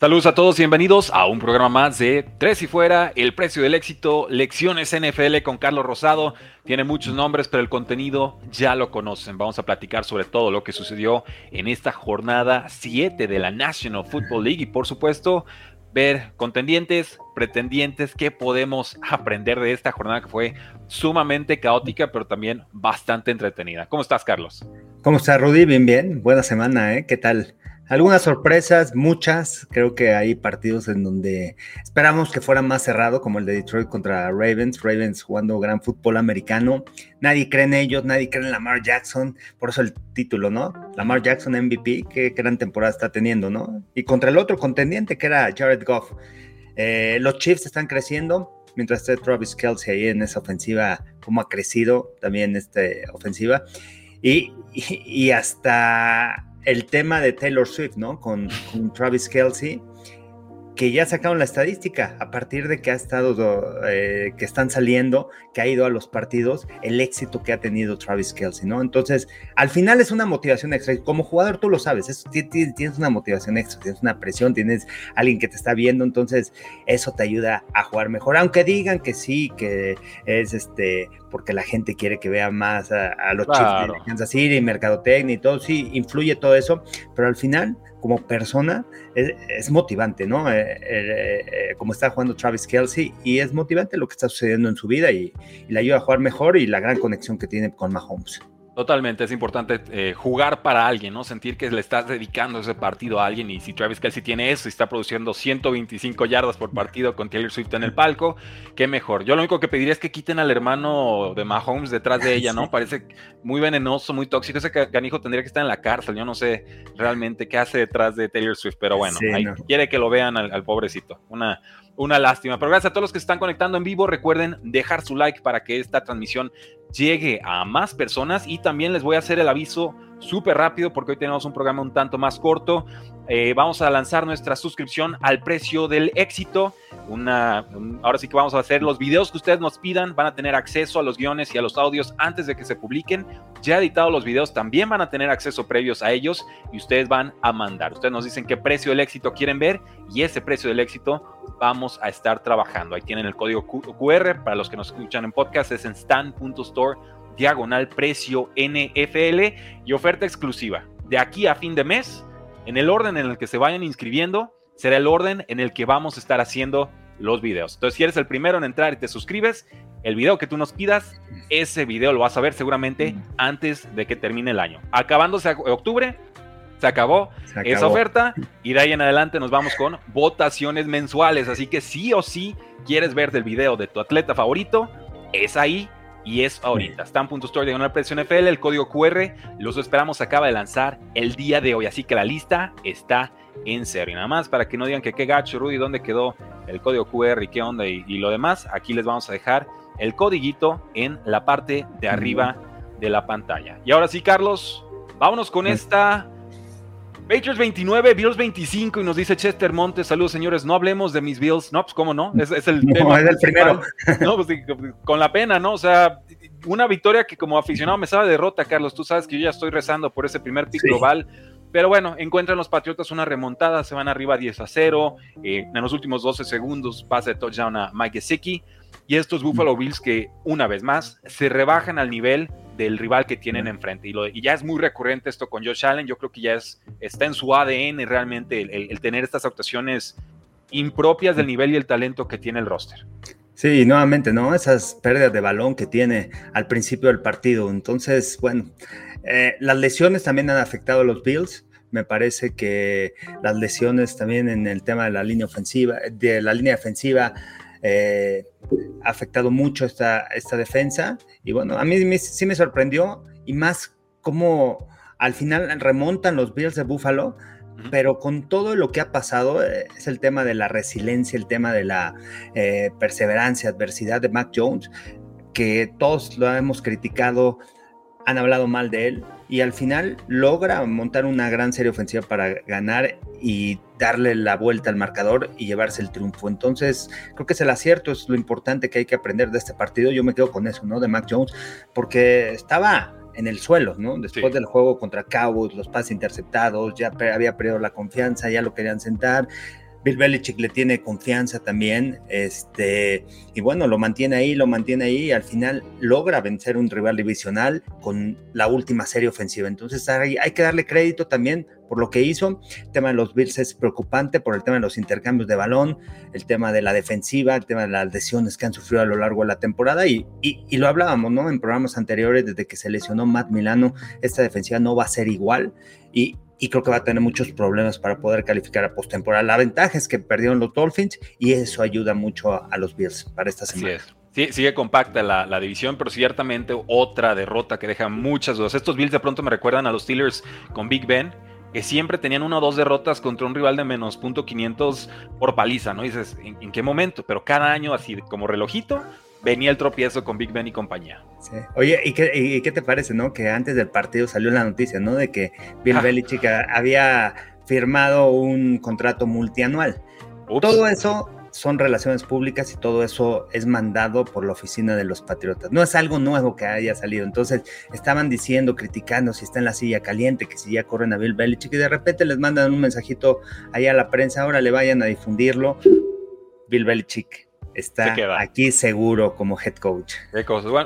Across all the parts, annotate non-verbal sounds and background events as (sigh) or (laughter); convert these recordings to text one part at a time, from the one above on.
Saludos a todos y bienvenidos a un programa más de Tres y Fuera, el precio del éxito, lecciones NFL con Carlos Rosado. Tiene muchos nombres, pero el contenido ya lo conocen. Vamos a platicar sobre todo lo que sucedió en esta jornada 7 de la National Football League y por supuesto ver contendientes, pretendientes, qué podemos aprender de esta jornada que fue sumamente caótica, pero también bastante entretenida. ¿Cómo estás, Carlos? ¿Cómo estás, Rudy? Bien, bien. Buena semana, ¿eh? ¿Qué tal? Algunas sorpresas, muchas. Creo que hay partidos en donde esperamos que fuera más cerrado, como el de Detroit contra Ravens. Ravens jugando gran fútbol americano. Nadie cree en ellos, nadie cree en Lamar Jackson. Por eso el título, ¿no? Lamar Jackson MVP, qué gran temporada está teniendo, ¿no? Y contra el otro contendiente que era Jared Goff. Eh, los Chiefs están creciendo, mientras está Travis Kelsey ahí en esa ofensiva, como ha crecido también esta ofensiva. y hasta el tema de Taylor Swift, ¿no? Con, Travis Kelsey, que ya sacaron la estadística a partir de que ha estado, eh, que están saliendo, que ha ido a los partidos, el éxito que ha tenido Travis Kelsey, ¿no? Entonces, al final es una motivación extra. Como jugador tú lo sabes, tienes una motivación extra, tienes una presión, tienes alguien que te está viendo, entonces eso te ayuda a jugar mejor. Aunque digan que sí, que es este, porque la gente quiere que vea más a, los chicos de Kansas City, mercadotecnia y todo, sí, influye todo eso, pero al final como persona es, motivante, ¿no? Eh, eh, eh, como está jugando Travis Kelsey y es motivante lo que está sucediendo en su vida y, y le ayuda a jugar mejor y la gran conexión que tiene con Mahomes. Totalmente, es importante eh, jugar para alguien, ¿no? Sentir que le estás dedicando ese partido a alguien y si Travis Kelsey tiene eso y está produciendo 125 yardas por partido con Taylor Swift en el palco, qué mejor. Yo lo único que pediría es que quiten al hermano de Mahomes detrás de ella, ¿no? (laughs) Parece muy venenoso, muy tóxico. Ese canijo tendría que estar en la cárcel. Yo no sé realmente qué hace detrás de Taylor Swift, pero bueno, quiere que lo vean al, al pobrecito. Una, una lástima. Pero gracias a todos los que se están conectando en vivo. Recuerden dejar su like para que esta transmisión llegue a más personas. Y también les voy a hacer el aviso súper rápido porque hoy tenemos un programa un tanto más corto. Eh, vamos a lanzar nuestra suscripción al precio del éxito. Una, ahora sí que vamos a hacer los videos que ustedes nos pidan. Van a tener acceso a los guiones y a los audios antes de que se publiquen. Ya editados los videos también van a tener acceso previos a ellos y ustedes van a mandar. Ustedes nos dicen qué precio del éxito quieren ver y ese precio del éxito vamos a estar trabajando. Ahí tienen el código QR para los que nos escuchan en podcast. Es en stand.store diagonal precio NFL y oferta exclusiva. De aquí a fin de mes, en el orden en el que se vayan inscribiendo, será el orden en el que vamos a estar haciendo los videos. Entonces, si eres el primero en entrar y te suscribes, el video que tú nos pidas, ese video lo vas a ver seguramente antes de que termine el año. Acabándose octubre, se acabó, esa oferta y de ahí en adelante nos vamos con votaciones mensuales. Así que sí o sí quieres ver del video de tu atleta favorito, es ahí y es ahorita. Stan.store de una presión FL, el código QR, los esperamos, acaba de lanzar el día de hoy, así que la lista está en serio. Nada más para que no digan que qué gacho, Rudy, dónde quedó el código QR y qué onda y, lo demás, aquí les vamos a dejar el codiguito en la parte de arriba de la pantalla. Y ahora sí, Carlos, vámonos con esta Patriots 29, Bills 25 y nos dice Chester Montes, saludos señores, no hablemos de mis Bills, no, pues cómo no, es, el tema. Es el primero. No, pues con la pena, ¿no? O sea, una victoria que como aficionado me sabe derrota, Carlos, tú sabes que yo ya estoy rezando por ese primer pick global. Pero bueno, encuentran los Patriotas una remontada, se van arriba 10 a 0. Eh, en los últimos 12 segundos pasa de touchdown a Mike Gesicki. Y estos Buffalo Bills que, una vez más, se rebajan al nivel del rival que tienen enfrente. Y, lo, y, ya es muy recurrente esto con Josh Allen. Yo creo que ya es, está en su ADN realmente el, tener estas actuaciones impropias del nivel y el talento que tiene el roster. Sí, nuevamente, ¿no? Esas pérdidas de balón que tiene al principio del partido. Entonces, bueno, eh, las lesiones también han afectado a los Bills. Me parece que las lesiones también en el tema de la línea ofensiva, de la línea defensiva, eh, ha afectado mucho esta, esta defensa. Y bueno, a mí sí me sorprendió y más como al final remontan los Bills de Buffalo, pero con todo lo que ha pasado eh, es el tema de la resiliencia, el tema de la eh, perseverancia, adversidad de Mac Jones, que todos lo hemos criticado, han hablado mal de él, y al final logra montar una gran serie ofensiva para ganar y darle la vuelta al marcador y llevarse el triunfo. Entonces, creo que es el acierto, es lo importante que hay que aprender de este partido. Yo me quedo con eso, ¿no? De Mac Jones, porque estaba en el suelo, ¿no? Después del juego contra Cowboys, los pases interceptados, ya había perdido la confianza, ya lo querían sentar. Bill Belichick le tiene confianza también, este, y bueno, lo mantiene ahí, lo mantiene ahí, y al final logra vencer un rival divisional con la última serie ofensiva. Entonces hay, hay que darle crédito también por lo que hizo. El tema de los Bills es preocupante por el tema de los intercambios de balón, el tema de la defensiva, el tema de las lesiones que han sufrido a lo largo de la temporada, y, y, lo hablábamos, ¿no? En programas anteriores, desde que se lesionó Matt Milano, esta defensiva no va a ser igual. Y, y creo que va a tener muchos problemas para poder calificar a postemporada. La ventaja es que perdieron los Dolphins y eso ayuda mucho a, los Bills para esta semana. Sí, sigue compacta la, división, pero ciertamente otra derrota que deja muchas dudas. Estos Bills de pronto me recuerdan a los Steelers con Big Ben, que siempre tenían una o dos derrotas contra un rival de menos punto 500 por paliza, ¿no? Y dices, ¿en, qué momento? Pero cada año así como relojito, venía el tropiezo con Big Ben y compañía. Sí. Oye, ¿y qué, te parece, no? Que antes del partido salió la noticia, ¿no? De que Bill ah. Belichick había firmado un contrato multianual. Todo eso son relaciones públicas y todo eso es mandado por la oficina de los patriotas. No es algo nuevo que haya salido. Entonces estaban diciendo, criticando si está en la silla caliente, que si ya corren a Bill Belichick y de repente les mandan un mensajito allá a la prensa, ahora le vayan a difundirlo. Bill Belichick está aquí seguro como head coach.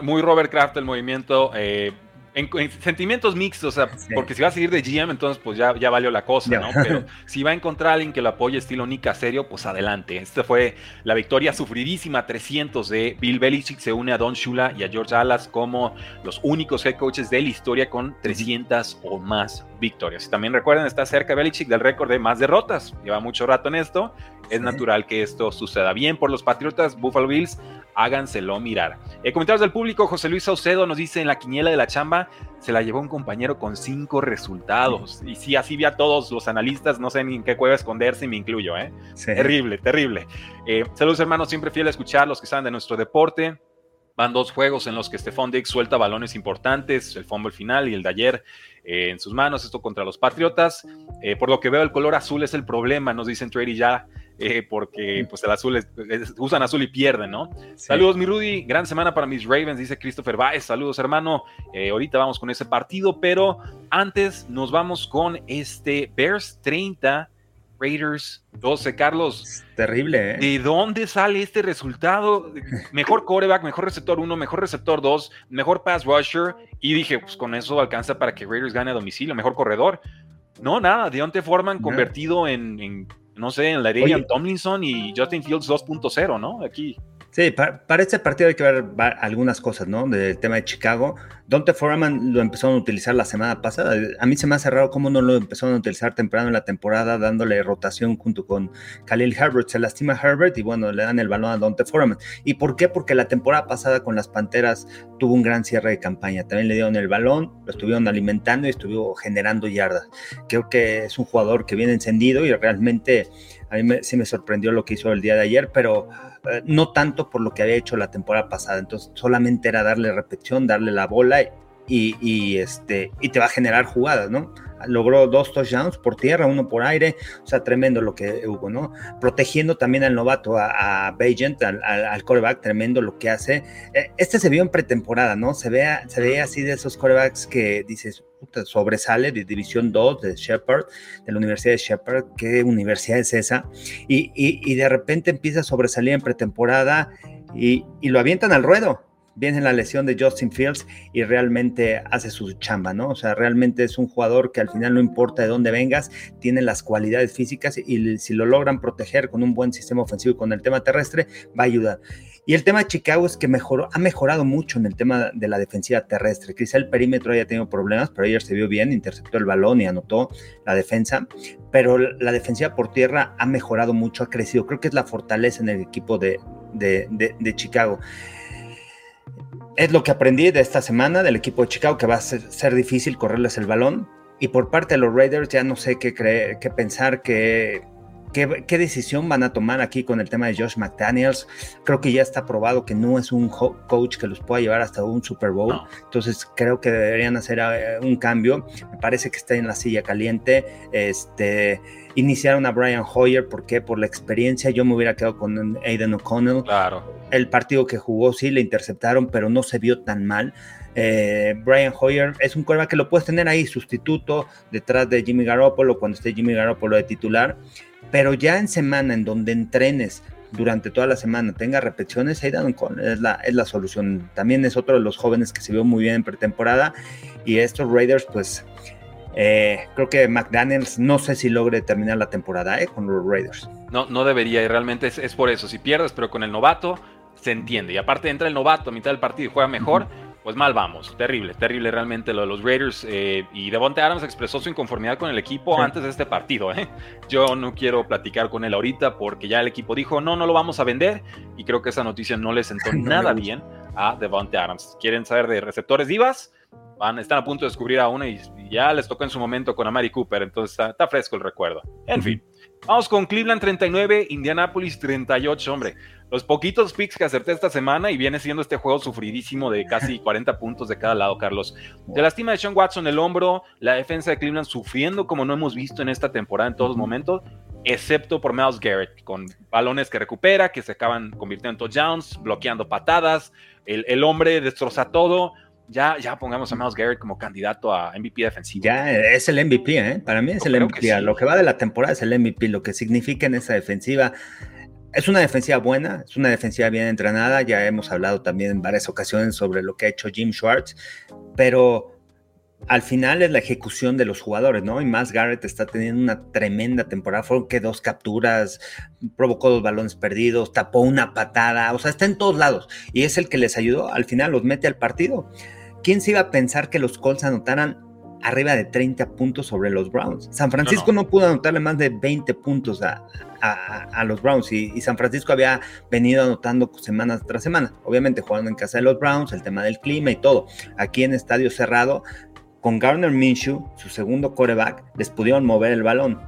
muy Robert Kraft el movimiento. Eh, en, sentimientos mixtos, o sea, porque si va a seguir de GM, entonces pues ya, ya valió la cosa, ¿no? Pero si va a encontrar a alguien que lo apoye estilo Nica serio, pues adelante. Esta fue la victoria sufridísima 300 de Bill Belichick, se une a Don Shula y a George Alas como los únicos head coaches de la historia con 300 o más victorias. Y también recuerden, está cerca Belichick del récord de más derrotas. Lleva mucho rato en esto. Es natural que esto suceda. Bien por los Patriotas, Buffalo Bills, háganselo mirar. Eh, comentarios del público, José Luis Saucedo nos dice en la quiniela de la chamba, se la llevó un compañero con cinco resultados. Y sí, así vi a todos los analistas, no sé ni en qué cueva esconderse y me incluyo, ¿eh? Terrible, terrible. Eh, saludos hermanos, siempre fiel a escuchar los que saben de nuestro deporte. Van dos juegos en los que Stephon Diggs suelta balones importantes, el fumble final y el de ayer eh, en sus manos, esto contra los Patriotas. por lo que veo, el color azul es el problema, nos dicen Trady ya eh, porque pues el azul usan azul y pierden, ¿no? Saludos, mi Rudy, gran semana para mis Ravens, dice Christopher Baez. Saludos, hermano. Eh, ahorita vamos con ese partido, pero antes nos vamos con este Bears 30. Raiders 12, Carlos. Terrible, ¿eh? ¿De dónde sale este resultado? Mejor coreback, mejor receptor 1, mejor receptor 2, mejor pass rusher. Y dije, pues con eso alcanza para que Raiders gane a domicilio, mejor corredor. No, nada, Deontay Foreman convertido en no sé, en la de Tomlinson y Justin Fields 2.0, ¿no? Aquí. Sí, para, este partido hay que ver algunas cosas, ¿no? Del tema de Chicago. Dante Foreman lo empezaron a utilizar la semana pasada. A mí se me ha cerrado cómo no lo empezaron a utilizar temprano en la temporada, dándole rotación junto con Khalil Herbert. Se lastima Herbert y bueno, le dan el balón a Dante Foreman. ¿Y por qué? Porque la temporada pasada con las Panteras tuvo un gran cierre de campaña. También le dieron el balón, lo estuvieron alimentando y estuvo generando yardas. Creo que es un jugador que viene encendido y realmente a mí sí me sorprendió lo que hizo el día de ayer, pero eh, no tanto por lo que había hecho la temporada pasada. Entonces solamente era darle repetición, darle la bola y, este, y te va a generar jugadas, ¿no? Logró dos touchdowns por tierra, uno por aire, o sea, tremendo lo que hubo, ¿no? Protegiendo también al novato, a, a al, al, coreback, tremendo lo que hace. Eh, este se vio en pretemporada, ¿no? Se ve, se ve así de esos corebacks que dices, sobresale de División 2 de Shepard, de la Universidad de Shepard, ¿qué universidad es esa? Y, y, de repente empieza a sobresalir en pretemporada y, y lo avientan al ruedo viene la lesión de Justin Fields y realmente hace su chamba, ¿no? O sea, realmente es un jugador que al final no importa de dónde vengas, tiene las cualidades físicas y si lo logran proteger con un buen sistema ofensivo y con el tema terrestre, va a ayudar. Y el tema de Chicago es que mejoró, ha mejorado mucho en el tema de la defensiva terrestre. Quizá el perímetro haya tenido problemas, pero ayer se vio bien, interceptó el balón y anotó la defensa. Pero la defensiva por tierra ha mejorado mucho, ha crecido. Creo que es la fortaleza en el equipo de, de, Chicago es lo que aprendí de esta semana del equipo de Chicago, que va a ser, difícil correrles el balón. Y por parte de los Raiders ya no sé qué, creer, qué pensar, qué, qué, decisión van a tomar aquí con el tema de Josh McDaniels. Creo que ya está probado que no es un coach que los pueda llevar hasta un Super Bowl. Entonces creo que deberían hacer eh, un cambio. Me parece que está en la silla caliente. Este iniciaron a Brian Hoyer, ¿por qué? Por la experiencia, yo me hubiera quedado con Aiden O'Connell. Claro. El partido que jugó sí le interceptaron, pero no se vio tan mal. Eh, Brian Hoyer es un quarterback que lo puedes tener ahí, sustituto detrás de Jimmy Garoppolo cuando esté Jimmy Garoppolo de titular, pero ya en semana en donde entrenes durante toda la semana tenga repeticiones, Aidan con es la, es la solución. También es otro de los jóvenes que se vio muy bien en pretemporada y estos Raiders, pues eh, creo que McDaniels no sé si logre terminar la temporada eh, con los Raiders. No, no debería y realmente es, por eso. Si pierdes, pero con el novato se entiende. Y aparte entra el novato a mitad del partido y juega mejor pues mal vamos. Terrible, terrible realmente lo de los Raiders. Eh, y Devonte Adams expresó su inconformidad con el equipo antes de este partido. ¿eh? Yo no quiero platicar con él ahorita porque ya el equipo dijo, no, no lo vamos a vender. Y creo que esa noticia no le sentó (laughs) nada bien a Devonte Adams. ¿Quieren saber de receptores divas? Van, están a punto de descubrir a una y, ya les tocó en su momento con Amari Cooper. Entonces está, fresco el recuerdo. En fin. Vamos con Cleveland 39, Indianapolis 38, hombre los poquitos picks que acerté esta semana y viene siendo este juego sufridísimo de casi (laughs) 40 puntos de cada lado, Carlos. De lastima de Sean Watson el hombro, la defensa de Cleveland sufriendo como no hemos visto en esta temporada en todos los momentos, excepto por Miles Garrett, con balones que recupera, que se acaban convirtiendo en touchdowns, bloqueando patadas, el, hombre destroza todo. Ya, ya pongamos a Miles Garrett como candidato a MVP defensivo. Ya es el MVP, ¿eh? Para mí es el MVP. Lo que va de la temporada es el MVP, lo que significa en esa defensiva. Es una defensiva buena, es una defensiva bien entrenada, ya hemos hablado también en varias ocasiones sobre lo que ha hecho Jim Schwartz, pero al final es la ejecución de los jugadores, ¿no? Y más Garrett está teniendo una tremenda temporada, fueron que dos capturas, provocó dos balones perdidos, tapó una patada, o sea, está en todos lados y es el que les ayudó, al final los mete al partido. ¿Quién se iba a pensar que los Colts anotaran arriba de 30 puntos sobre los Browns. San Francisco no, pudo anotarle más de 20 puntos a, los Browns y, San Francisco había venido anotando semana tras semana, obviamente jugando en casa de los Browns, el tema del clima y todo. Aquí en estadio cerrado, con Garner Minshew, su segundo coreback, les pudieron mover el balón.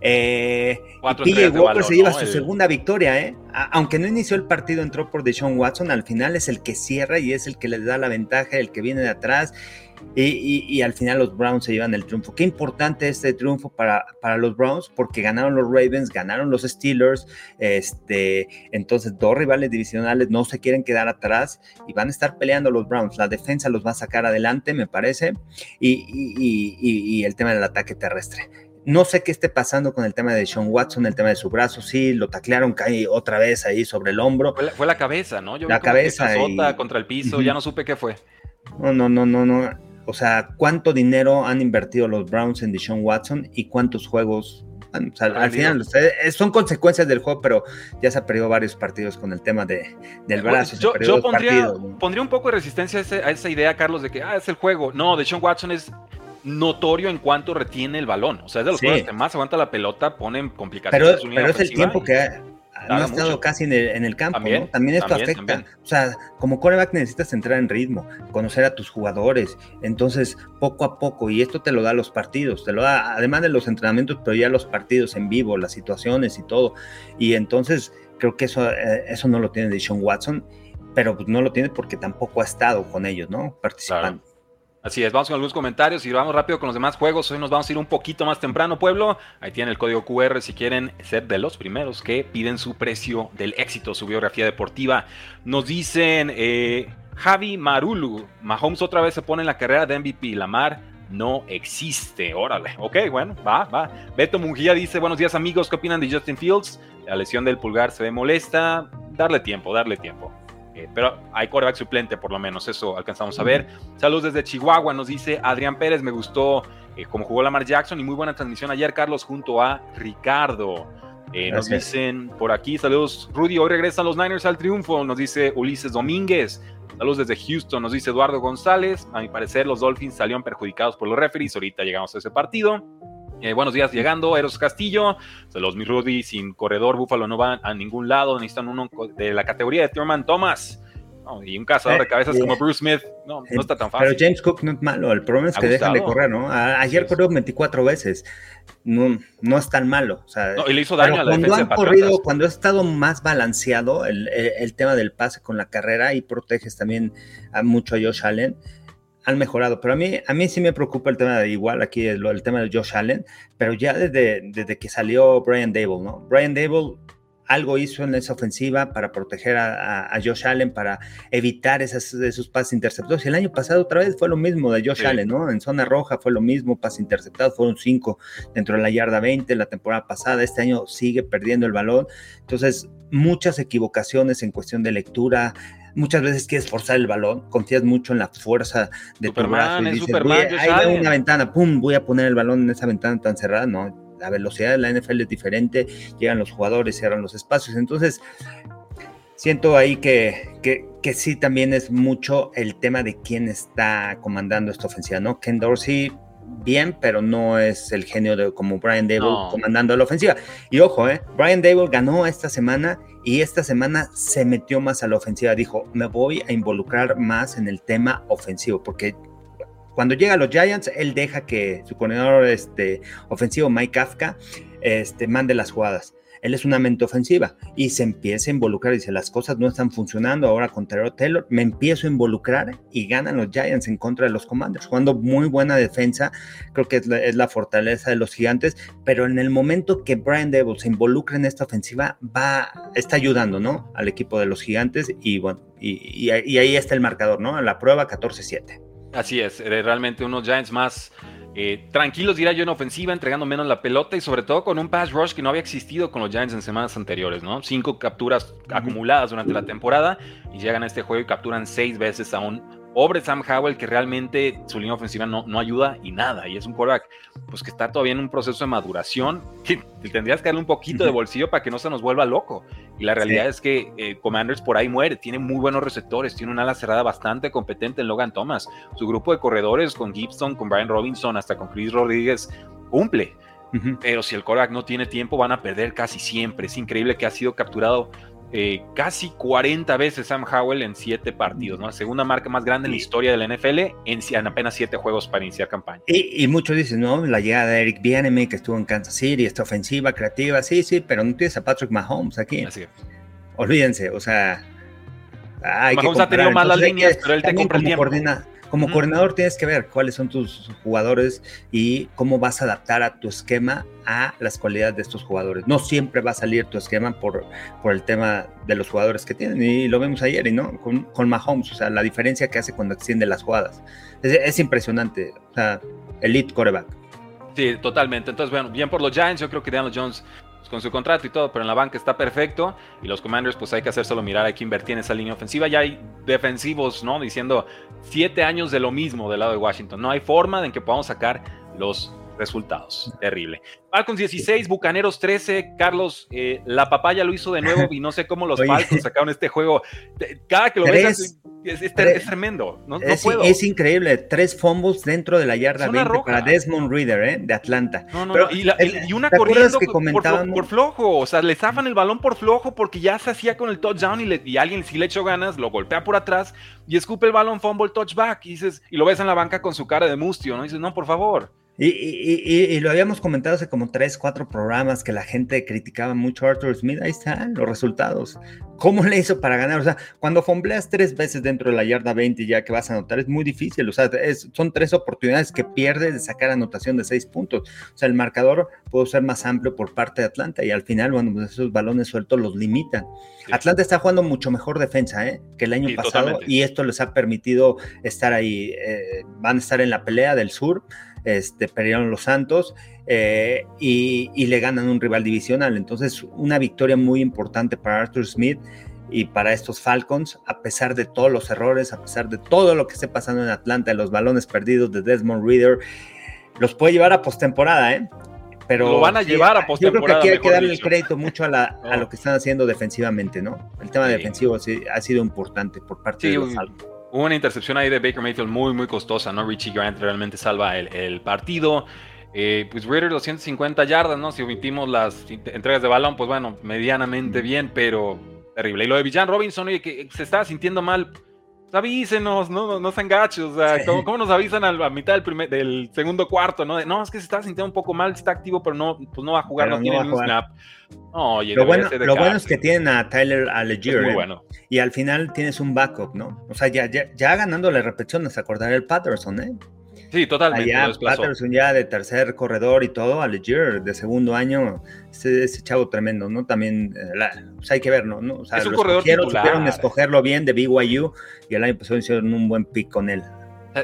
Eh, y Walker se lleva su segunda victoria, ¿eh? aunque no inició el partido, entró por Deshaun Watson, al final es el que cierra y es el que les da la ventaja, el que viene de atrás y, al final los Browns se llevan el triunfo. Qué importante este triunfo para, para los Browns, porque ganaron los Ravens, ganaron los Steelers, este, entonces dos rivales divisionales no se quieren quedar atrás y van a estar peleando los Browns. La defensa los va a sacar adelante, me parece, y, el tema del ataque terrestre. No sé qué esté pasando con el tema de Sean Watson, el tema de su brazo, sí, lo taclearon, cae otra vez ahí sobre el hombro. Fue la, cabeza, ¿no? Yo la cabeza. contra el piso, ya no supe qué fue. No, no, no, no, no o sea, cuánto dinero han invertido los Browns en Deshaun Watson y cuántos juegos. o sea, al final son consecuencias del juego, pero ya se ha perdido varios partidos con el tema de, del brazo. Yo, pondría, pondría, un poco de resistencia a, esa idea, Carlos, de que ah, es el juego. No, Deshaun Watson es notorio en cuanto retiene el balón. O sea, es de los jugadores que más aguanta la pelota, ponen complicaciones. Pero, pero es el tiempo que, no ha estado casi en el, campo, también, ¿no? También esto afecta. O sea, como coreback necesitas entrar en ritmo, conocer a tus jugadores. Entonces, poco a poco, y esto te lo da los partidos, te lo da, además de los entrenamientos, pero ya los partidos en vivo, las situaciones y todo. Y entonces, creo que eso, eh, eso no lo tiene Sean Watson, pero pues no lo tiene porque tampoco ha estado con ellos, ¿no? Participando. Así es, vamos con algunos comentarios y vamos rápido con los demás juegos. Hoy nos vamos a ir un poquito más temprano, pueblo. Ahí tienen el código QR si quieren ser de los primeros que piden su precio del éxito, su biografía deportiva. Nos dicen eh, Javi Marulu, Mahomes otra vez se pone en la carrera de MVP. Lamar no existe. Órale, ok, bueno, va, va. Beto Mungía dice: Buenos días, amigos. ¿Qué opinan de Justin Fields? La lesión del pulgar se ve molesta. Darle tiempo, darle tiempo. Eh, pero hay coreback suplente, por lo menos, eso alcanzamos a ver. Saludos desde Chihuahua, nos dice Adrián Pérez, me gustó eh, cómo jugó Lamar Jackson y muy buena transmisión ayer, Carlos, junto a Ricardo. Eh, nos dicen por aquí, saludos, Rudy, hoy regresan los Niners al triunfo, nos dice Ulises Domínguez. Saludos desde Houston, nos dice Eduardo González. A mi parecer, los Dolphins salieron perjudicados por los referees. Ahorita llegamos a ese partido. Buenos días, llegando, Eros Castillo. Saludos, mi Rudy. Sin corredor, Búfalo no va a ningún lado. Necesitan uno de la categoría de Thurman Thomas y un cazador de eh, cabezas como Bruce Smith, no, no está tan fácil. Pero James Cook no es malo, el problema es que dejan de correr, ¿no? ayer corrió 24 veces, no, no es tan malo. O sea, y le hizo daño a la cuando han corrido, cuando ha estado más balanceado el, el, tema del pase con la carrera y proteges también a mucho a Josh Allen, han mejorado. Pero a mí, a mí sí me preocupa el tema de igual aquí, el, el tema de Josh Allen, pero ya desde, desde que salió Brian Dable, ¿no? Brian Dable algo hizo en esa ofensiva para proteger a, Josh Allen, para evitar esas, esos pases interceptados. Y el año pasado otra vez fue lo mismo de Josh Allen, ¿no? En zona roja fue lo mismo, pases interceptados, fueron cinco dentro de la yarda 20 la temporada pasada. Este año sigue perdiendo el balón. Entonces, muchas equivocaciones en cuestión de lectura, muchas veces quieres forzar el balón, confías mucho en la fuerza de tu brazo y dices, hay una ventana, pum, voy a poner el balón en esa ventana tan cerrada, no, la velocidad de la NFL es diferente, llegan los jugadores, cierran los espacios, entonces siento ahí que, que, que, sí también es mucho el tema de quién está comandando esta ofensiva, ¿no? Ken Dorsey bien, pero no es el genio de como Brian Dable comandando la ofensiva. Y ojo, ¿eh? Brian Dable ganó esta semana y esta semana se metió más a la ofensiva. Dijo, me voy a involucrar más en el tema ofensivo, porque cuando llega a los Giants, él deja que su coordinador este, ofensivo, Mike Kafka, este, mande las jugadas él es una mente ofensiva y se empieza a involucrar. Dice, las cosas no están funcionando ahora contra Taylor. Me empiezo a involucrar y ganan los Giants en contra de los Commanders, jugando muy buena defensa. Creo que es la, fortaleza de los gigantes, pero en el momento que Brian Devil se involucra en esta ofensiva, va, está ayudando, ¿no? Al equipo de los gigantes y bueno, y, ahí está el marcador, ¿no? La prueba 14-7. Así es, eh, realmente unos Giants más eh, tranquilos, diría yo, en ofensiva, entregando menos la pelota y sobre todo con un pass rush que no había existido con los Giants en semanas anteriores, ¿no? Cinco capturas acumuladas durante la temporada y llegan a este juego y capturan seis veces a un pobre Sam Howell que realmente su línea ofensiva no, no ayuda y nada. Y es un quarterback pues que está todavía en un proceso de maduración (laughs) que tendrías que darle un poquito de bolsillo para que no se nos vuelva loco. Y la realidad es que eh, Commanders por ahí muere, tiene muy buenos receptores, tiene una ala cerrada bastante competente en Logan Thomas. Su grupo de corredores con Gibson, con Brian Robinson, hasta con Chris Rodríguez, cumple. Pero si el quarterback no tiene tiempo, van a perder casi siempre. Es increíble que ha sido capturado eh, casi 40 veces Sam Howell en 7 partidos, ¿no? La segunda marca más grande en la historia de la NFL en, apenas 7 juegos para iniciar campaña. Y, muchos dicen, ¿no? La llegada de Eric Bienemy, que estuvo en Kansas City, esta ofensiva, creativa, sí, sí, pero no tienes a Patrick Mahomes aquí. Así es. Olvídense, o sea. Mahomes ha tenido malas líneas, pero él te compra el tiempo. Como coordinador tienes que ver cuáles son tus jugadores y cómo vas a adaptar a tu esquema a las cualidades de estos jugadores. No siempre va a salir tu esquema por, por el tema de los jugadores que tienen. Y lo vemos ayer, ¿no? Con, con Mahomes, o sea, la diferencia que hace cuando extiende las jugadas. Es, impresionante. O sea, elite coreback. Sí, totalmente. Entonces, bueno, bien por los Giants. Yo creo que Daniel Jones con su contrato y todo, pero en la banca está perfecto. Y los Commanders, pues hay que hacer solo mirar, hay que invertir en esa línea ofensiva. Ya hay defensivos, ¿no? Diciendo siete años de lo mismo del lado de Washington. No hay forma en que podamos sacar los resultados. Terrible. Falcons 16, Bucaneros 13. Carlos, eh, la papaya lo hizo de nuevo y no sé cómo los Falcons sacaron este juego. Cada que lo ves es, tremendo. No, es, puedo. es, increíble. Tres fumbles dentro de la yarda 20 para Desmond Reader, ¿eh? De Atlanta. y, una corriendo por, flojo. O sea, le zafan el balón por flojo porque ya se hacía con el touchdown y, y alguien si le echó ganas, lo golpea por atrás y escupe el balón, fumble, touchback. Y, dices, y lo ves en la banca con su cara de mustio, ¿no? Y dices, no, por favor. Y, lo habíamos comentado hace como tres, cuatro programas que la gente criticaba mucho a Arthur Smith. Ahí están los resultados. ¿Cómo le hizo para ganar? O sea, cuando fombleas tres veces dentro de la yarda 20 ya que vas a anotar, es muy difícil. O sea, son tres oportunidades que pierdes de sacar anotación de seis puntos. O sea, el marcador puede ser más amplio por parte de Atlanta y al final, bueno, pues esos balones sueltos los limitan. Atlanta está jugando mucho mejor defensa ¿eh? que el año pasado y esto les ha permitido estar ahí. Eh, van a estar en la pelea del sur este, perdieron los Santos eh, y, le ganan un rival divisional. Entonces, una victoria muy importante para Arthur Smith y para estos Falcons, a pesar de todos los errores, a pesar de todo lo que esté pasando en Atlanta, los balones perdidos de Desmond Reader, los puede llevar a postemporada, ¿eh? Pero lo van a llevar a postemporada. Yo creo que aquí hay que darle el crédito mucho a, lo que están haciendo defensivamente, ¿no? El tema defensivo ha sido importante por parte de los Falcons. Hubo una intercepción ahí de Baker Mayfield muy, muy costosa, ¿no? Richie Grant realmente salva el, partido. Eh, pues Ritter 250 yardas, ¿no? Si omitimos las entregas de balón, pues bueno, medianamente bien, pero terrible. Y lo de Villan Robinson, oye, que se estaba sintiendo mal avísenos, no, no, se engache, o sea, ¿cómo, nos avisan a, la mitad del, primer, del segundo cuarto, no? no, es que se está sintiendo un poco mal, está activo, pero no, pues no va a jugar, no, tiene un snap. oye, lo bueno, lo bueno es que tienen a Tyler Allegier, muy ¿eh? bueno. y al final tienes un backup, ¿no? O sea, ya, ya, ya ganándole repeticiones, acordar el Patterson, ¿eh? Sí, totalmente. Allá Patterson ya de tercer corredor y todo, Allegier de segundo año, ese, chavo tremendo, ¿no? También eh, pues hay que ver, ¿no? O sea, es un corredor titular. escogerlo bien de BYU y el año pasado hicieron un buen pick con él.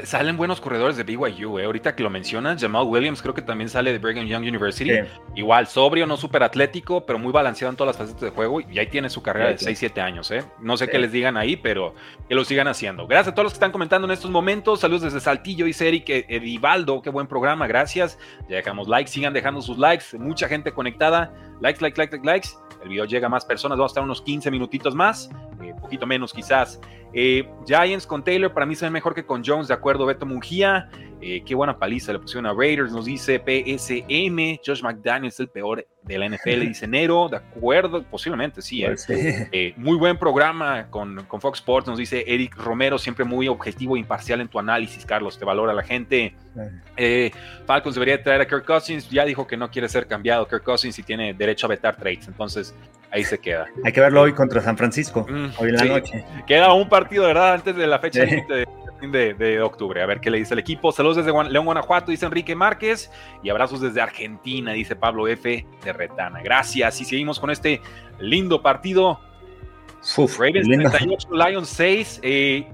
Salen buenos corredores de BYU, eh. ahorita que lo mencionas, Jamal Williams creo que también sale de Brigham Young University. Igual, sobrio, no súper atlético, pero muy balanceado en todas las facetas de juego y ahí tiene su carrera de 6-7 años. ¿eh? No sé qué les digan ahí, pero que lo sigan haciendo. Gracias a todos los que están comentando en estos momentos. Saludos desde Saltillo, dice Eric Edivaldo, qué buen programa, gracias. Ya dejamos likes, sigan dejando sus likes, mucha gente conectada. Likes, likes, likes, likes. El video llega a más personas, vamos a estar unos 15 minutitos más, un eh, poquito menos quizás. Eh, Giants con Taylor para mí se ve mejor que con Jones, de acuerdo, Beto Mungía. Eh, qué buena paliza le pusieron a Raiders, nos dice PSM. Josh McDaniels el peor de la NFL, (laughs) dice Nero, de acuerdo, posiblemente sí. ¿eh? muy buen programa con, con, Fox Sports, nos dice Eric Romero, siempre muy objetivo e imparcial en tu análisis, Carlos, te valora la gente. Falcons debería traer a Kirk Cousins, ya dijo que no quiere ser cambiado Kirk Cousins y tiene derecho a vetar trades, entonces ahí se queda. Hay que verlo hoy contra San Francisco, mm, hoy en la noche. Queda un partido, ¿verdad? Antes de la fecha de, de, octubre. A ver qué le dice el equipo. Saludos desde León, Guanajuato, dice Enrique Márquez. Y abrazos desde Argentina, dice Pablo F. de Retana. Gracias. Y seguimos con este lindo partido. Ravens 38, Lions 6. Eh,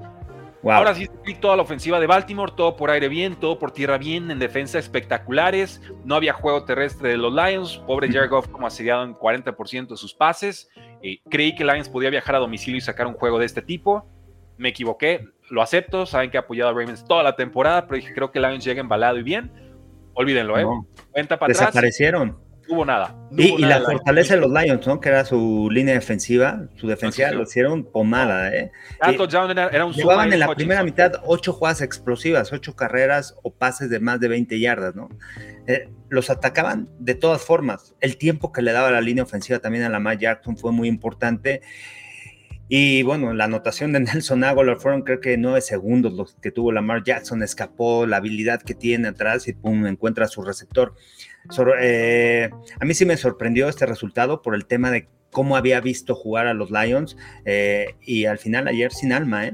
Ahora sí, toda la ofensiva de Baltimore, todo por aire bien, todo por tierra bien, en defensa espectaculares. No había juego terrestre de los Lions. Pobre Jared Goff como asediado en 40% de sus pases. Eh, creí que Lions podía viajar a domicilio y sacar un juego de este tipo. Me equivoqué, lo acepto. Saben que he apoyado a Ravens toda la temporada, pero dije, creo que Lions llega embalado y bien. Olvídenlo, ¿eh? Cuenta para Desaparecieron hubo nada. y, la fortaleza de los Lions, ¿no? Que era su línea defensiva, su defensiva, lo hicieron pomada, ¿eh? era, un Llevaban en la primera mitad ocho jugadas explosivas, ocho carreras o pases de más de 20 yardas, ¿no? Eh, los atacaban de todas formas. El tiempo que le daba la línea ofensiva también a la Lamar Jackson fue muy importante. Y bueno, la anotación de (laughs) Nelson Aguilar fueron creo que nueve segundos los que tuvo Lamar Jackson, escapó la habilidad que tiene atrás y pum, encuentra su receptor. Eh, a mí sí me sorprendió este resultado por el tema de cómo había visto jugar a los Lions eh, y al final ayer sin alma, ¿eh?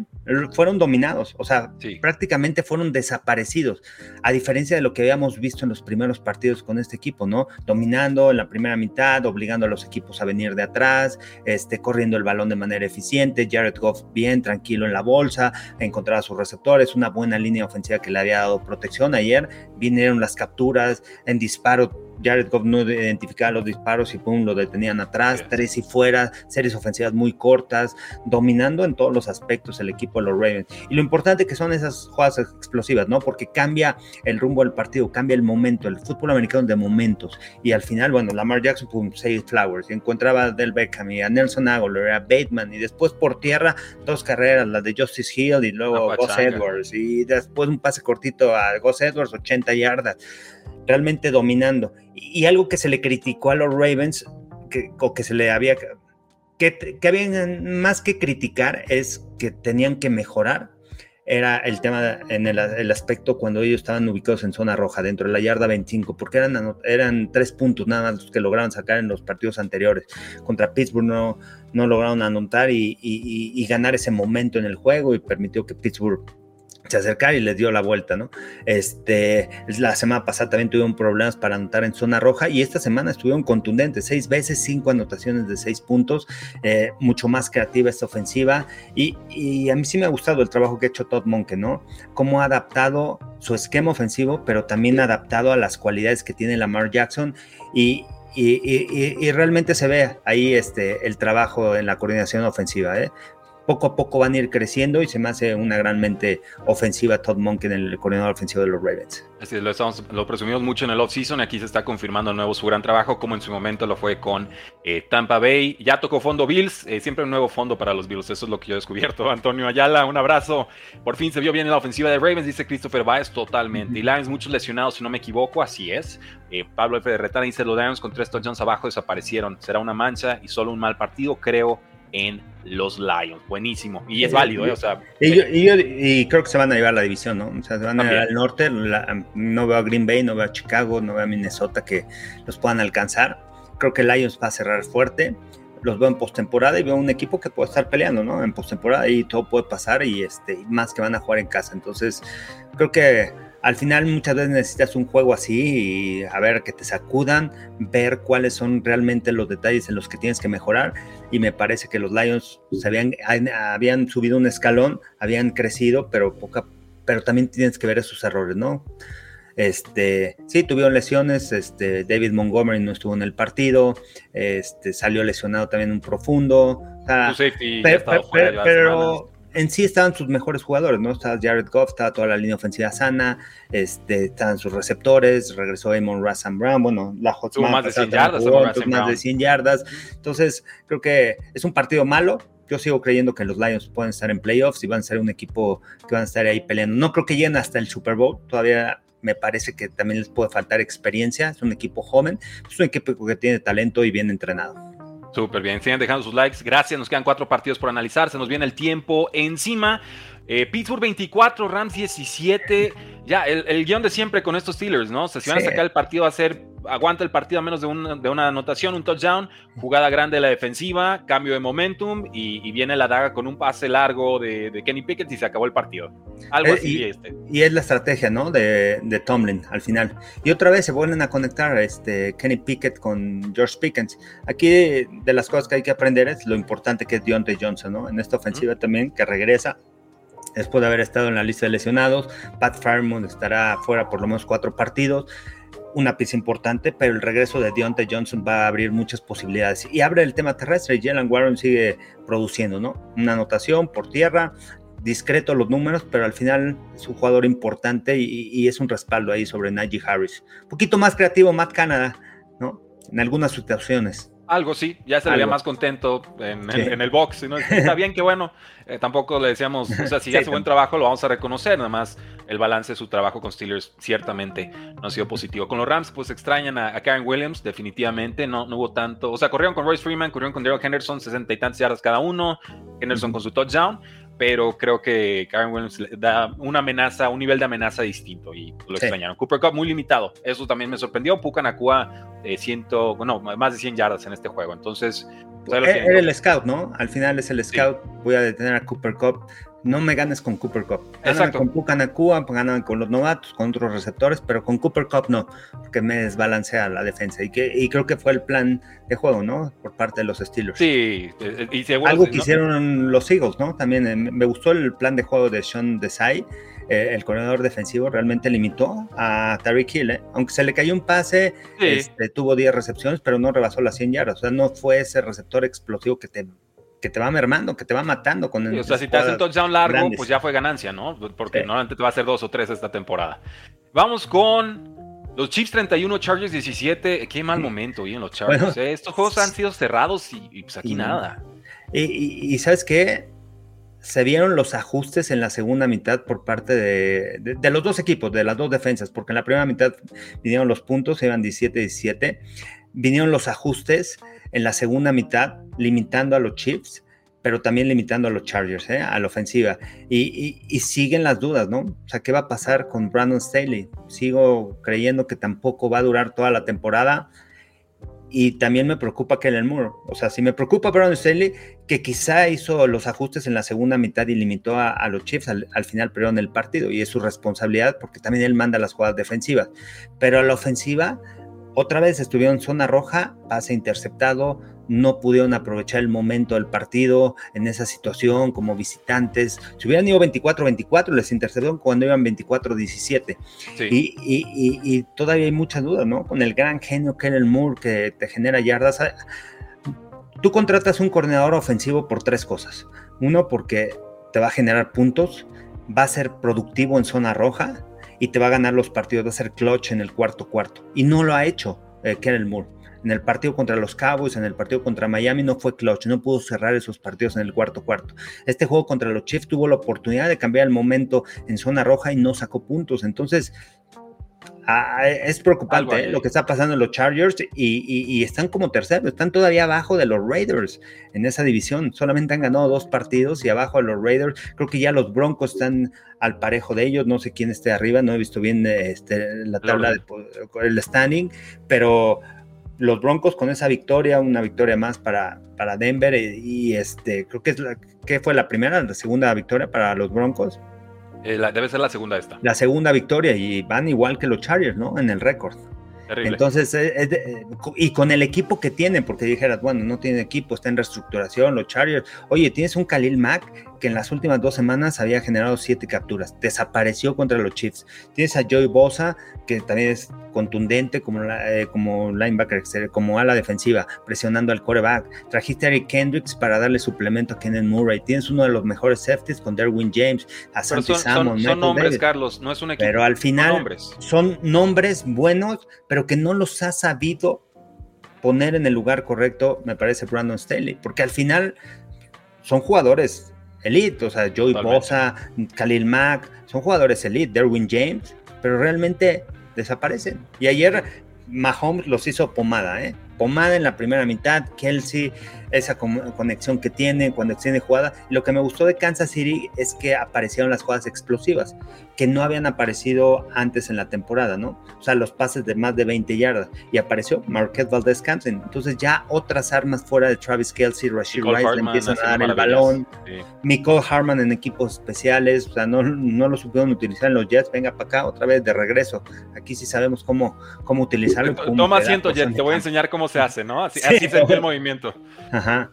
Fueron dominados, o sea, prácticamente fueron desaparecidos, a diferencia de lo que habíamos visto en los primeros partidos con este equipo, ¿no? Dominando en la primera mitad, obligando a los equipos a venir de atrás, este, corriendo el balón de manera eficiente, Jared Goff bien, tranquilo en la bolsa, encontrar a sus receptores, una buena línea ofensiva que le había dado protección ayer, vinieron las capturas en disparo Jared Goff no identificaba los disparos y pum, lo detenían atrás, tres y fuera, series ofensivas muy cortas, dominando en todos los aspectos el equipo de los Ravens. Y lo importante que son esas jugadas explosivas, ¿no? Porque cambia el rumbo del partido, cambia el momento, el fútbol americano de momentos. Y al final, bueno, Lamar Jackson, pum, seis Flowers, y encontraba a Del Beckham y a Nelson Aguilar, a Bateman, y después por tierra, dos carreras, las de Justice Hill y luego Gus Edwards, y después un pase cortito a Gus Edwards, 80 yardas realmente dominando. Y, algo que se le criticó a los Ravens, que, o que se le había, que, que habían más que criticar, es que tenían que mejorar. Era el tema en el, aspecto cuando ellos estaban ubicados en zona roja, dentro de la yarda 25, porque eran, eran tres puntos nada más los que lograron sacar en los partidos anteriores. Contra Pittsburgh no, no lograron anotar y, y ganar ese momento en el juego y permitió que Pittsburgh se acercaron y les dio la vuelta, ¿no? Este, la semana pasada también tuvieron problemas para anotar en zona roja y esta semana estuvieron contundentes, seis veces, cinco anotaciones de seis puntos, eh, mucho más creativa esta ofensiva y, a mí sí me ha gustado el trabajo que ha hecho Todd Monke, ¿no? Cómo ha adaptado su esquema ofensivo, pero también adaptado a las cualidades que tiene Lamar Jackson y, y, realmente se ve ahí este, el trabajo en la coordinación ofensiva. ¿eh? Poco a poco van a ir creciendo y se me hace una gran mente ofensiva Todd Monk en el coordinador ofensivo de los Ravens. Así lo, estamos, lo presumimos mucho en el off-season, aquí se está confirmando de nuevo su gran trabajo, como en su momento lo fue con eh, Tampa Bay. Ya tocó fondo Bills, eh, siempre un nuevo fondo para los Bills, eso es lo que yo he descubierto. (laughs) Antonio Ayala, un abrazo. Por fin se vio bien en la ofensiva de Ravens, dice Christopher Baez, totalmente. Y Lions, muchos lesionados, si no me equivoco, así es. Eh, Pablo F. de Retana dice, los Lions con tres touchdowns abajo desaparecieron. Será una mancha y solo un mal partido, creo en los Lions. Buenísimo. Y es válido, ¿eh? O sea, y, creo que se van a llevar la división, ¿no? O sea, se van a ir al norte. no veo a Green Bay, no veo a Chicago, no veo a Minnesota que los puedan alcanzar. Creo que Lions va a cerrar fuerte. Los veo en postemporada y veo un equipo que puede estar peleando, ¿no? En postemporada y todo puede pasar y este, más que van a jugar en casa. Entonces, creo que al final muchas veces necesitas un juego así y a ver que te sacudan, ver cuáles son realmente los detalles en los que tienes que mejorar. Y me parece que los Lions se habían, habían subido un escalón, habían crecido, pero poca, pero también tienes que ver esos errores, ¿no? Este, sí, tuvieron lesiones, este, David Montgomery no estuvo en el partido, este, salió lesionado también un profundo. pero, en sí estaban sus mejores jugadores, ¿no? Estaba Jared Goff, estaba toda la línea ofensiva sana, este, estaban sus receptores, regresó Amon Rassam Brown, bueno, la Hot más de 100 yardas, más de 100 yardas. Entonces, creo que es un partido malo, yo sigo creyendo que los Lions pueden estar en playoffs y van a ser un equipo que van a estar ahí peleando. No creo que lleguen hasta el Super Bowl, todavía me parece que también les puede faltar experiencia, es un equipo joven, es un equipo que tiene talento y bien entrenado. Súper bien, sigan dejando sus likes, gracias, nos quedan cuatro partidos por analizar, se nos viene el tiempo encima. Eh, Pittsburgh 24, Rams 17. Ya, el, guion de siempre con estos Steelers, ¿no? O sea, si van a sacar el partido a ser aguanta el partido a menos de, de, una anotación, un touchdown, jugada grande de la defensiva, cambio de momentum y, viene la daga con un pase largo de, Kenny Pickett y se acabó el partido. Algo eh, así y, este. Y es la estrategia, ¿no? De, de, Tomlin al final. Y otra vez se vuelven a conectar este, Kenny Pickett con George Pickens. Aquí de las cosas que hay que aprender es lo importante que es Deontay Johnson, ¿no? En esta ofensiva también, que regresa después de haber estado en la lista de lesionados. Pat Fairmont estará fuera por lo menos cuatro partidos una pieza importante, pero el regreso de Deontay Johnson va a abrir muchas posibilidades. Y abre el tema terrestre y Jalen Warren sigue produciendo, ¿no? Una anotación por tierra, discreto los números, pero al final es un jugador importante y, es un respaldo ahí sobre Najee Harris. Un poquito más creativo Matt Canada, ¿no? En algunas situaciones. Algo sí, ya se le veía más contento en, el box. (laughs) Está bien que bueno, eh, tampoco le decíamos, o sea, si hace buen trabajo lo vamos a reconocer, nada más el balance de su trabajo con Steelers ciertamente no ha sido positivo. Con los Rams, pues extrañan a, Karen Williams, definitivamente, no, no hubo tanto, o sea, corrieron con Royce Freeman, corrieron con Daryl Henderson, sesenta y tantas yardas cada uno, Henderson con su touchdown, pero creo que Karen Williams da una amenaza, un nivel de amenaza distinto y lo extrañaron. Cooper Cup muy limitado, eso también me sorprendió. Puka Nakua, eh, ciento, bueno, más de 100 yardas en este juego. Entonces, pues, era el scout, ¿no? Al final es el scout. Voy a detener a Cooper Cup no me ganes con Cooper Cup. Exacto. con Pucanacua, ganan con los novatos, con otros receptores, pero con Cooper Cup no, porque me desbalancea la defensa. Y, que, y creo que fue el plan de juego, ¿no? Por parte de los Steelers. Sí, y seguro, Algo que hicieron los Eagles, ¿no? También eh, me gustó el plan de juego de Sean Desai. Eh, el corredor defensivo realmente limitó a Tariq Hill, ¿eh? aunque se le cayó un pase, este, tuvo 10 recepciones, pero no rebasó las 100 yardas, o sea, no fue ese receptor explosivo que te que te va mermando, que te va matando con el. o sea, si te hace un touchdown largo, pues ya fue ganancia, ¿no? Porque normalmente te va a hacer dos o tres esta temporada. Vamos con los Chiefs 31, Chargers 17. Qué mal momento hoy en los Chargers. ¿eh? Estos juegos han sido cerrados y, pues aquí nada. Y, ¿sabes qué? Se vieron los ajustes en la segunda mitad por parte de, de, los dos equipos, de las dos defensas, porque en la primera mitad vinieron los puntos, iban 17-17. Vinieron los ajustes en la segunda mitad, limitando a los Chiefs, pero también limitando a los Chargers, ¿eh? a la ofensiva. Y, siguen las dudas, ¿no? O sea, ¿qué va a pasar con Brandon Staley? Sigo creyendo que tampoco va a durar toda la temporada. Y también me preocupa Kellen Moore. O sea, si me preocupa Brandon Staley, que quizá hizo los ajustes en la segunda mitad y limitó a, los Chiefs, al, al, final perdieron el partido. Y es su responsabilidad porque también él manda las jugadas defensivas. Pero a la ofensiva, otra vez estuvieron en zona roja, pase interceptado, no pudieron aprovechar el momento del partido en esa situación como visitantes. Si hubieran ido 24-24, les interceptaron cuando iban 24-17. Y, todavía hay muchas dudas, ¿no? Con el gran genio Kennel Moore que te genera yardas. Tú contratas un coordinador ofensivo por tres cosas. Uno, porque te va a generar puntos, va a ser productivo en zona roja y te va a ganar los partidos, va a ser clutch en el cuarto cuarto. Y no lo ha hecho eh, Moore. En el partido contra los Cowboys, en el partido contra Miami no fue clutch, no pudo cerrar esos partidos en el cuarto cuarto. Este juego contra los Chiefs tuvo la oportunidad de cambiar el momento en zona roja y no sacó puntos. Entonces, Ah, es preocupante ¿eh? lo que está pasando en los Chargers y, están como terceros, están todavía abajo de los Raiders en esa división. Solamente han ganado dos partidos y abajo de los Raiders. Creo que ya los Broncos están al parejo de ellos. No sé quién esté arriba, no he visto bien este, la tabla, el standing, pero los Broncos con esa victoria, una victoria más para, para Denver y, este creo que es la, que fue la primera, la segunda victoria para los Broncos. Eh, debe ser la segunda esta. La segunda victoria y van igual que los Chargers, ¿no? En el récord. Entonces, y con el equipo que tienen, porque dijeras, bueno, no tiene equipo, está en reestructuración, los Chargers. Oye, tienes un Khalil Mack que en las últimas dos semanas había generado siete capturas, desapareció contra los Chiefs. Tienes a Joey Bosa, que también es contundente como, eh, como linebacker, como ala defensiva, presionando al coreback. Trajiste a Eric Kendricks para darle suplemento a Kenan Murray. Tienes uno de los mejores safeties con Derwin James, a Santi son, son, nombres, Carlos, no es un equipo. Pero al final son nombres. son nombres buenos, pero que no los ha sabido poner en el lugar correcto, me parece Brandon Staley, porque al final son jugadores elite, o sea, Joey Bosa, Khalil Mack, son jugadores elite, Derwin James, pero realmente desaparecen. Y ayer Mahomes los hizo pomada, ¿eh? Pomada en la primera mitad, Kelsey, esa conexión que tiene cuando tiene jugada. Lo que me gustó de Kansas City es que aparecieron las jugadas explosivas que no habían aparecido antes en la temporada, ¿no? O sea, los pases de más de 20 yardas. Y apareció Marquette Valdez Campson. Entonces ya otras armas fuera de Travis Kelsey, Rashid Rice le empiezan a dar el balón. Sí. Harman en equipos especiales. O sea, no, no lo supieron utilizar en los Jets. Venga para acá otra vez de regreso. Aquí sí sabemos cómo, cómo utilizarlo. Toma asiento, Jet. Te voy a enseñar cómo se hace, ¿no? Así, así se ve el movimiento. Ajá.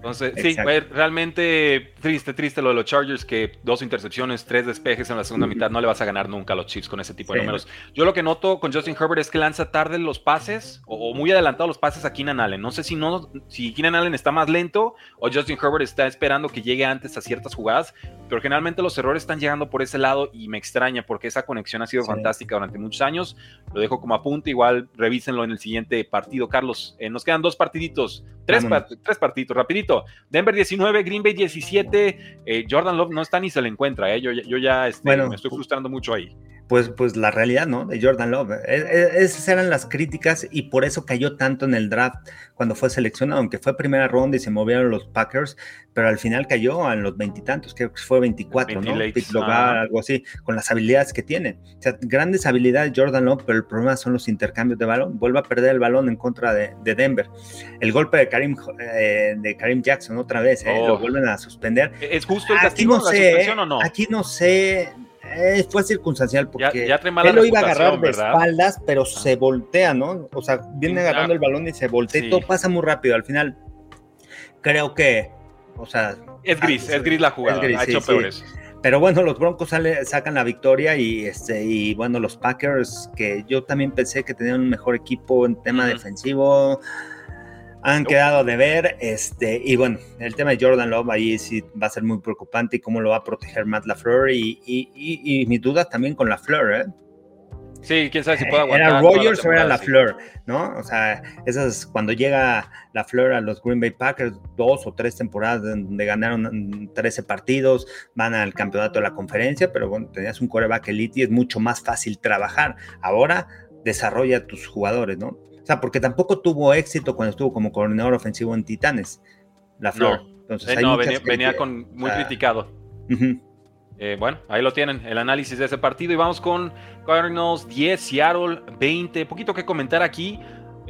Entonces, sí, realmente triste, triste lo de los Chargers, que dos intercepciones, tres despejes en la segunda mitad, no le vas a ganar nunca a los Chiefs con ese tipo de números. Yo lo que noto con Justin Herbert es que lanza tarde los pases, o, muy adelantado los pases a Keenan Allen. No sé si, no, si Keenan Allen está más lento o Justin Herbert está esperando que llegue antes a ciertas jugadas, pero generalmente los errores están llegando por ese lado y me extraña porque esa conexión ha sido fantástica durante muchos años. Lo dejo como apunte, igual revísenlo en el siguiente partido. Carlos, eh, nos quedan dos partiditos, tres, tres partiditos, rapidito. Denver 19, Green Bay 17. Eh, Jordan Love no está ni se le encuentra. Eh. Yo, yo, ya este, me estoy frustrando mucho ahí pues, pues la realidad, ¿no? De Jordan Love. E, e, esas eran las críticas y por eso cayó tanto en el draft cuando fue seleccionado, aunque fue primera ronda y se movieron los Packers, pero al final cayó a los veintitantos, creo que fue 24, ¿no? algo así, con las habilidades que tiene. O sea, grandes habilidades Jordan Love, pero el problema son los intercambios de balón. Vuelve a perder el balón en contra de, Denver. El golpe de Karim, eh, de Karim Jackson otra vez, ¿eh? lo oh. vuelven a suspender. ¿Es justo el castigo, no la suspensión o no? Aquí no sé eh, fue circunstancial porque él lo iba a agarrar de espaldas, pero se voltea, ¿no? O sea, viene agarrando el balón y se voltea. Todo pasa muy rápido. Al final, creo que, o sea. Es gris, es gris la jugada. ha hecho peores. Pero bueno, los Broncos sale, sacan la victoria y, este, y bueno, los Packers, que yo también pensé que tenían un mejor equipo en tema defensivo han quedado de ver. Este, y bueno, el tema de Jordan Love ahí sí va a ser muy preocupante y cómo lo va a proteger Matt LaFleur. Y, y, y, mi duda también con LaFleur, ¿eh? Sí, quién sabe si puede aguantar. ¿Era Rogers o era LaFleur? ¿No? O sea, esas cuando llega LaFleur a los Green Bay Packers, dos o tres temporadas donde ganaron 13 partidos, van al campeonato de la conferencia, pero bueno, tenías un coreback elite y es mucho más fácil trabajar. Ahora desarrolla tus jugadores, ¿no? Sea, porque tampoco tuvo éxito cuando estuvo como coordinador ofensivo en Titanes, la Flor. No, Entonces, eh, no venía, con muy criticado. Eh, bueno, ahí lo tienen, el análisis de ese partido. Y vamos con Cardinals 10, Seattle 20. Poquito que comentar aquí.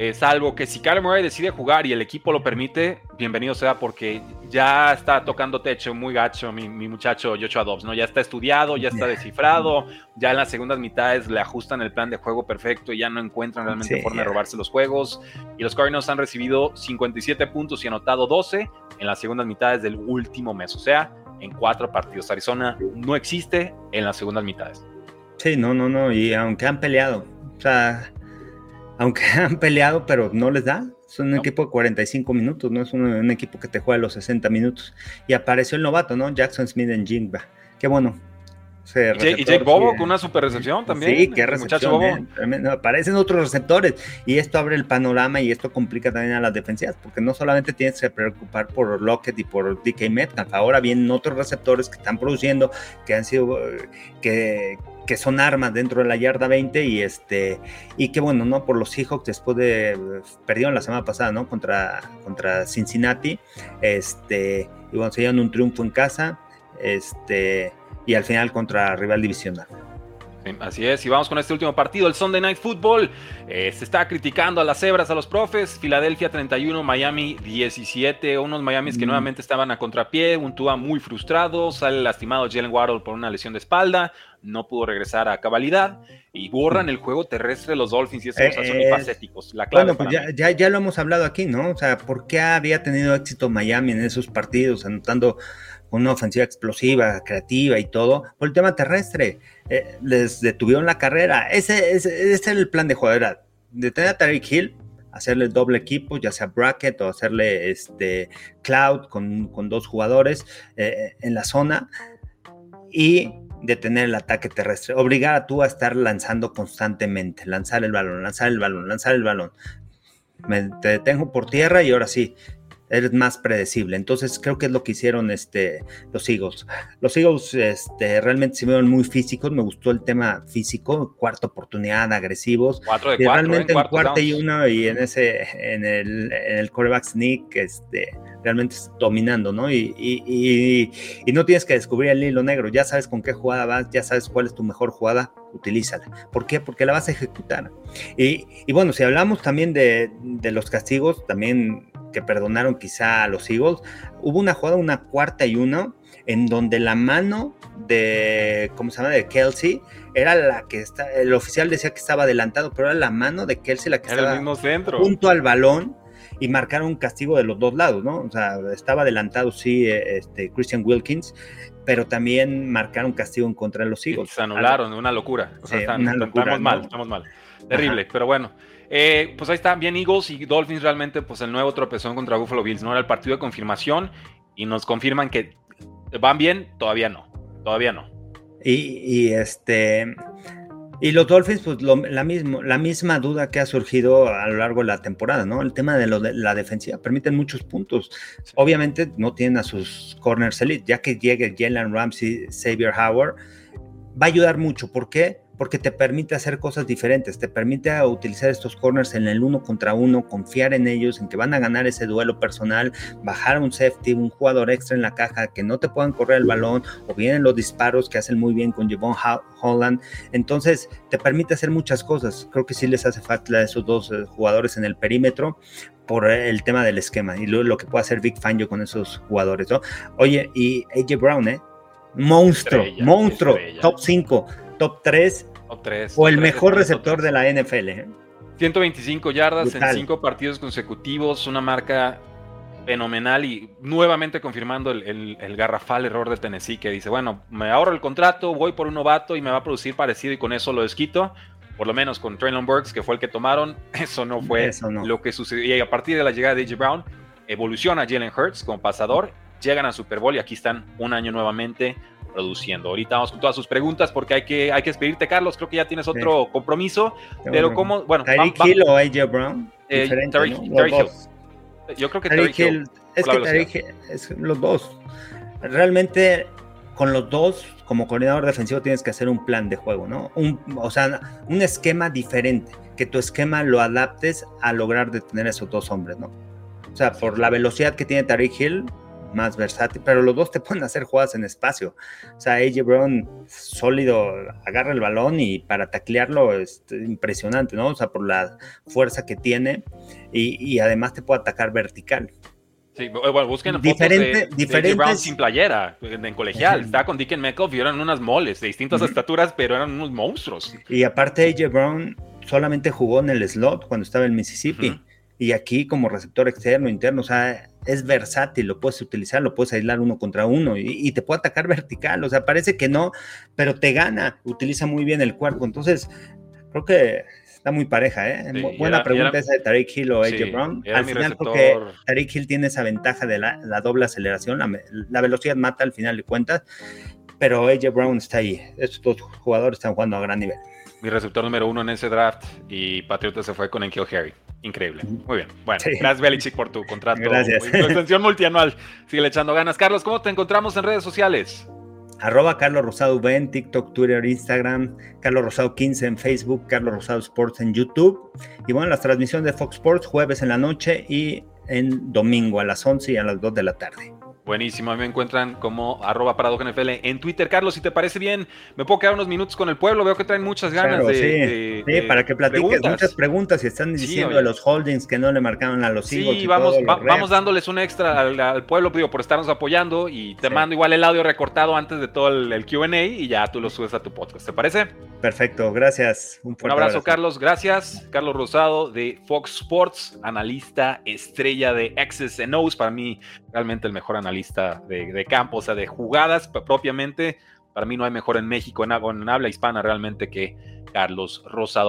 Eh, salvo que si Kyler Murray decide jugar y el equipo lo permite, bienvenido sea porque ya está tocando techo muy gacho mi, muchacho Joshua Dobbs, ¿no? Ya está estudiado, ya está descifrado, ya en las segundas mitades le ajustan el plan de juego perfecto y ya no encuentran realmente forma de robarse los juegos. Y los Cardinals han recibido 57 puntos y anotado 12 en las segundas mitades del último mes, o sea, en cuatro partidos. Arizona no existe en las segundas mitades. Sí, no, no, no, y aunque han peleado, o sea aunque (laughs) han peleado, pero no les da. Es un equipo de 45 minutos, no es un, equipo que te juega los 60 minutos. Y apareció el novato, ¿no? Jackson Smith en Jingba. Qué bueno. y Jake Bobo con una super recepción también. Sí, qué recepción. Eh, aparecen otros receptores y esto abre el panorama y esto complica también a las defensivas porque no solamente tienes que preocupar por Lockett y por DK Metcalf, ahora vienen otros receptores que están produciendo, que han sido, que, que son armas dentro de la yarda 20 y este y que bueno, ¿no? Por los Seahawks después de perdieron la semana pasada, ¿no? Contra, contra Cincinnati, este y bueno, se llevan un triunfo en casa, este y al final contra rival divisional. Así es, y vamos con este último partido, el Sunday Night Football. Eh, se está criticando a las cebras, a los profes. Filadelfia 31, Miami 17. Unos Miamis que mm. nuevamente estaban a contrapié. Un Tua muy frustrado. Sale lastimado Jalen Waddle por una lesión de espalda. No pudo regresar a cabalidad. Y borran el juego terrestre de los Dolphins. Y eso son unifacéticos. La clave bueno, pues ya, ya, lo hemos hablado aquí, ¿no? O sea, ¿por qué había tenido éxito Miami en esos partidos? Anotando una ofensiva explosiva, creativa y todo, por el tema terrestre. Eh, les detuvieron la carrera. Ese, ese, es el plan de jugador. Detener a Tariq Hill, hacerle doble equipo, ya sea bracket o hacerle este cloud con, dos jugadores eh, en la zona y detener el ataque terrestre. Obligar a tú a estar lanzando constantemente, lanzar el balón, lanzar el balón, lanzar el balón. Me, te detengo por tierra y ahora sí, eres más predecible. Entonces creo que es lo que hicieron este, los Eagles. Los Eagles este, realmente se vieron muy físicos, me gustó el tema físico, cuarta oportunidad, agresivos. Cuatro de y cuatro, realmente en, cuarta y uno y en ese, en el, en el coreback sneak, este, realmente dominando, ¿no? Y, y, y, no tienes que descubrir el hilo negro, ya sabes con qué jugada vas, ya sabes cuál es tu mejor jugada, utilízala. ¿Por qué? Porque la vas a ejecutar. Y, bueno, si hablamos también de, de los castigos, también que perdonaron quizá a los Eagles, hubo una jugada, una cuarta y uno, en donde la mano de, ¿cómo se llama?, de Kelsey, era la que está, el oficial decía que estaba adelantado, pero era la mano de Kelsey la que estaba junto al balón y marcaron un castigo de los dos lados, ¿no? O sea, estaba adelantado, sí, este, Christian Wilkins, pero también marcaron castigo en contra de los Eagles. Se anularon, una locura. O sea, estamos mal, estamos mal. Terrible, pero bueno. Eh, pues ahí está, bien Eagles y Dolphins realmente, pues el nuevo tropezón contra Buffalo Bills, ¿no? Era el partido de confirmación y nos confirman que van bien, todavía no, todavía no. Y, este... Y los Dolphins, pues la, mismo, la misma duda que ha surgido a lo largo de la temporada, ¿no? El tema de, lo de la defensiva, permiten muchos puntos. Obviamente no tienen a sus corners elite, ya que llegue Jalen Ramsey, Xavier Howard, va a ayudar mucho. ¿Por qué? Porque te permite hacer cosas diferentes, te permite utilizar estos corners en el uno contra uno, confiar en ellos, en que van a ganar ese duelo personal, bajar un safety, un jugador extra en la caja, que no te puedan correr el balón, o vienen los disparos que hacen muy bien con Javon Holland. Entonces, te permite hacer muchas cosas. Creo que sí les hace falta a esos dos eh, jugadores en el perímetro por el tema del esquema y lo, que puede hacer Big Fangio con esos jugadores, ¿no? Oye, y AJ Brown, ¿eh? Monstruo, monstruo, top 5, top 3 o el mejor receptor de la NFL. 125 ¿eh? yardas en 5 partidos consecutivos, una marca fenomenal y nuevamente confirmando el, garrafal error de Tennessee que dice, bueno, me ahorro el contrato, voy por un novato y me va a producir parecido y con eso lo desquito. Por lo menos con Traylon Burks, que fue el que tomaron, (laughs) eso no fue lo que sucedió. Y a partir de la llegada de AJ Brown, evoluciona Jalen Hurts como pasador, llegan a Super Bowl y aquí están un año nuevamente produciendo. Ahorita vamos con todas sus preguntas porque hay que, hay que despedirte, Carlos. Creo que ya tienes otro compromiso. pero como, bueno. Tyreek Hill o AJ Brown. Eh, Hill. Yo creo que Tyreek Hill. Es que Hill, es los dos. Realmente con los dos, como coordinador defensivo, tienes que hacer un plan de juego, ¿no? Un, o sea, un esquema diferente, que tu esquema lo adaptes a lograr detener a esos dos hombres, ¿no? O sea, por la velocidad que tiene Tariq Hill, más versátil, pero los dos te (laughs) pueden hacer jugadas en espacio. O sea, AJ Brown sólido, agarra el balón y para taclearlo es impresionante, ¿no? O sea, por la fuerza que tiene y, además te puede atacar vertical. Sí, bueno, busquen diferente, de, Brown sin playera, en colegial. Estaba con Dicken Metcalf y eran unas moles de distintas estaturas, pero eran unos monstruos. Y aparte, AJ Brown solamente jugó en el slot cuando estaba en Mississippi. Y aquí como receptor externo, interno, o sea, es versátil, lo puedes utilizar, lo puedes aislar uno contra uno y, te puede atacar (laughs) vertical, o sea, parece que no, pero te gana, utiliza muy bien el cuerpo, entonces creo que está muy pareja, ¿eh? Buena pregunta esa de Tariq Hill o AJ Brown. Al final porque Tariq Hill tiene esa ventaja de la, doble aceleración, la, velocidad mata al final de cuentas, pero AJ Brown está ahí, estos dos jugadores están jugando a gran nivel. Mi receptor número uno en ese draft y Patriota se fue con Enkyo Harry. Increíble. Muy bien. Bueno, gracias Belichick por tu contrato. Gracias. Tu extensión multianual. Sigue echando ganas. Carlos, ¿cómo te encontramos en redes sociales? Arroba Carlos Rosado V en TikTok, Twitter, Instagram, Carlos Rosado 15 en Facebook, Carlos Rosado Sports en YouTube. Y bueno, las transmisiones de Fox Sports jueves en la noche y en domingo a las 11 y a las 2 de la tarde. Buenísimo, a mí me encuentran como arroba NFL en Twitter. Carlos, si te parece bien, me puedo quedar unos minutos con el pueblo, veo que traen muchas ganas de, sí. para que platiques muchas preguntas y están diciendo de los holdings que no le marcaron a los. Sí, vamos, vamos dándoles un extra al, pueblo por estarnos apoyando y te mando igual el audio recortado antes de todo el, QA y ya tú lo subes a tu podcast, ¿te parece? Perfecto, gracias. Un, un abrazo, Carlos, gracias. Carlos Rosado de Fox Sports, analista estrella de X's O's, para mí realmente el mejor analista de, campo, o sea, de jugadas propiamente. Para mí no hay mejor en México, en habla hispana realmente que Carlos Rosado.